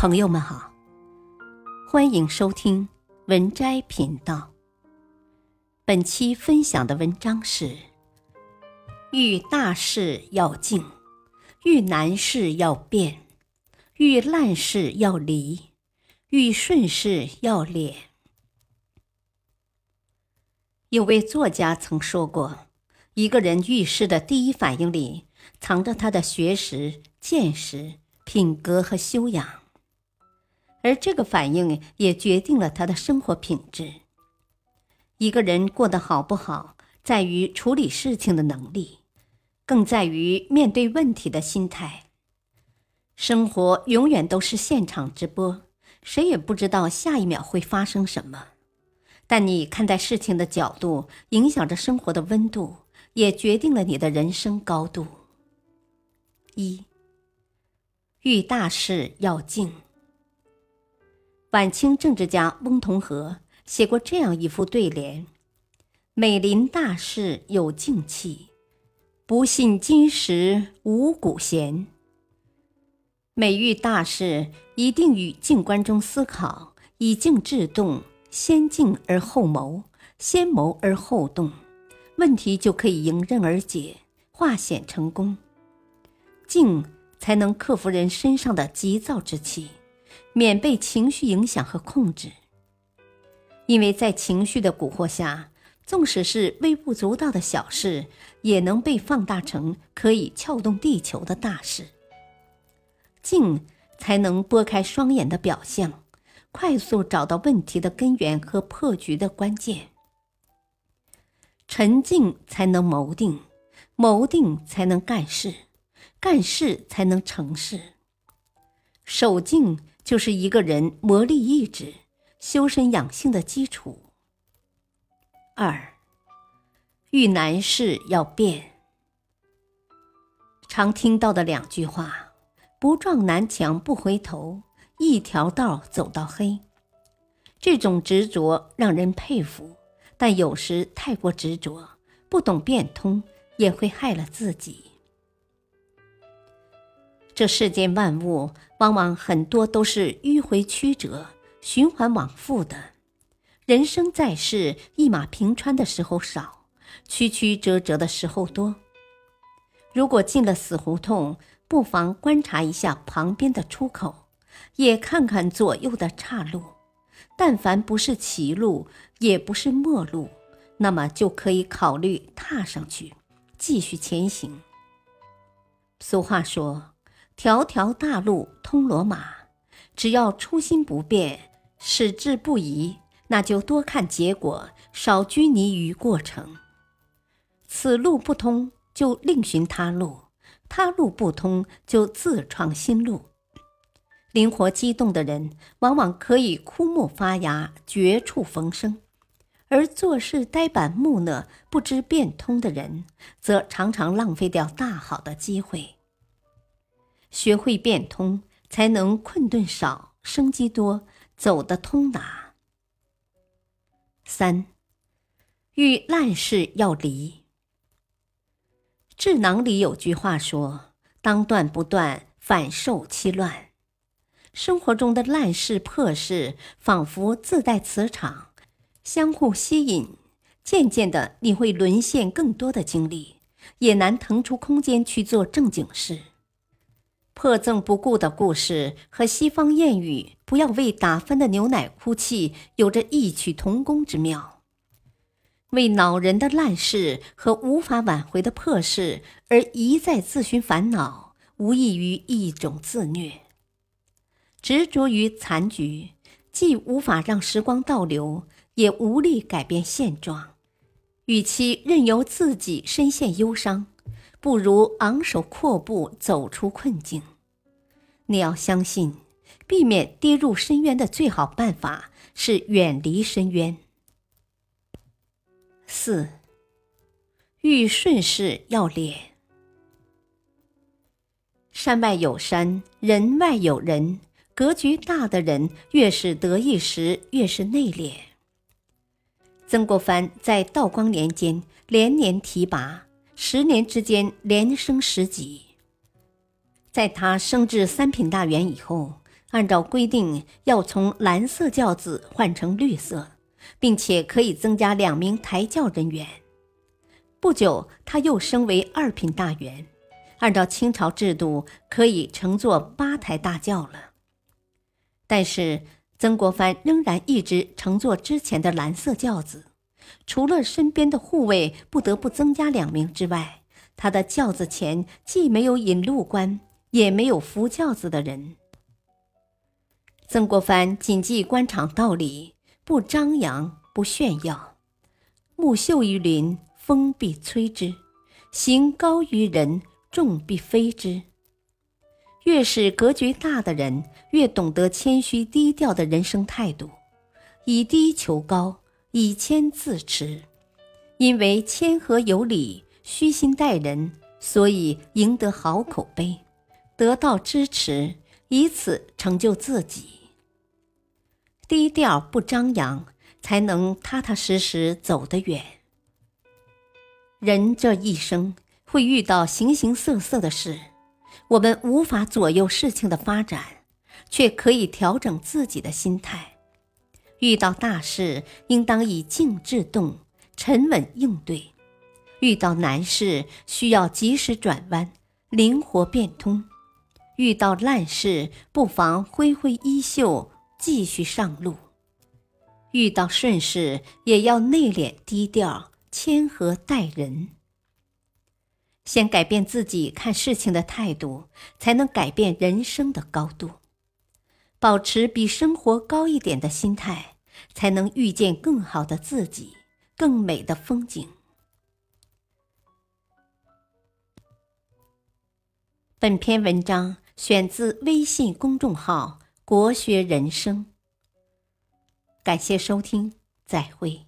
朋友们好，欢迎收听文摘频道。本期分享的文章是：遇大事要静，遇难事要变，遇烂事要离，遇顺事要敛。有位作家曾说过，一个人遇事的第一反应里，藏着他的学识、见识、品格和修养。而这个反应也决定了他的生活品质。一个人过得好不好，在于处理事情的能力，更在于面对问题的心态。生活永远都是现场直播，谁也不知道下一秒会发生什么。但你看待事情的角度，影响着生活的温度，也决定了你的人生高度。一，遇大事要静。晚清政治家翁同龢写过这样一副对联：“每临大事有静气，不信今时无古贤。”每遇大事，一定与静观中思考，以静制动，先静而后谋，先谋而后动，问题就可以迎刃而解，化险成功。静才能克服人身上的急躁之气。免被情绪影响和控制，因为在情绪的蛊惑下，纵使是微不足道的小事，也能被放大成可以撬动地球的大事。静才能拨开双眼的表象，快速找到问题的根源和破局的关键。沉静才能谋定，谋定才能干事，干事才能成事。守静。就是一个人磨砺意志、修身养性的基础。二，遇难事要变。常听到的两句话：“不撞南墙不回头，一条道走到黑。”这种执着让人佩服，但有时太过执着，不懂变通，也会害了自己。这世间万物，往往很多都是迂回曲折、循环往复的。人生在世，一马平川的时候少，曲曲折折的时候多。如果进了死胡同，不妨观察一下旁边的出口，也看看左右的岔路。但凡不是歧路，也不是末路，那么就可以考虑踏上去，继续前行。俗话说。条条大路通罗马，只要初心不变，矢志不移，那就多看结果，少拘泥于过程。此路不通，就另寻他路；他路不通，就自创新路。灵活机动的人，往往可以枯木发芽，绝处逢生；而做事呆板木讷、不知变通的人，则常常浪费掉大好的机会。学会变通，才能困顿少，生机多，走得通达。三，遇烂事要离。智囊里有句话说：“当断不断，反受其乱。”生活中的烂事破事，仿佛自带磁场，相互吸引。渐渐的，你会沦陷更多的精力，也难腾出空间去做正经事。破赠不顾的故事和西方谚语“不要为打翻的牛奶哭泣”有着异曲同工之妙。为恼人的烂事和无法挽回的破事而一再自寻烦恼，无异于一种自虐。执着于残局，既无法让时光倒流，也无力改变现状。与其任由自己深陷忧伤。不如昂首阔步走出困境。你要相信，避免跌入深渊的最好办法是远离深渊。四，遇顺势要敛。山外有山，人外有人。格局大的人，越是得意时，越是内敛。曾国藩在道光年间连年提拔。十年之间连升十级。在他升至三品大员以后，按照规定要从蓝色轿子换成绿色，并且可以增加两名抬轿人员。不久，他又升为二品大员，按照清朝制度可以乘坐八抬大轿了。但是曾国藩仍然一直乘坐之前的蓝色轿子，除了身边的护卫不得不增加两名之外，他的轿子前既没有引路官，也没有扶轿子的人。曾国藩谨记官场道理，不张扬，不炫耀。木秀于林，风必摧之；行高于人，众必非之。越是格局大的人，越懂得谦虚低调的人生态度，以低求高，以谦自持。因为谦和有礼，虚心待人，所以赢得好口碑，得到支持，以此成就自己。低调不张扬，才能踏踏实实走得远。人这一生会遇到形形色色的事，我们无法左右事情的发展，却可以调整自己的心态。遇到大事，应当以静制动，沉稳应对；遇到难事，需要及时转弯，灵活变通；遇到烂事，不妨挥挥衣袖。继续上路，遇到顺事也要内敛低调、谦和待人。先改变自己看事情的态度，才能改变人生的高度。保持比生活高一点的心态，才能遇见更好的自己、更美的风景。本篇文章选自微信公众号。国学人生，感谢收听，再会。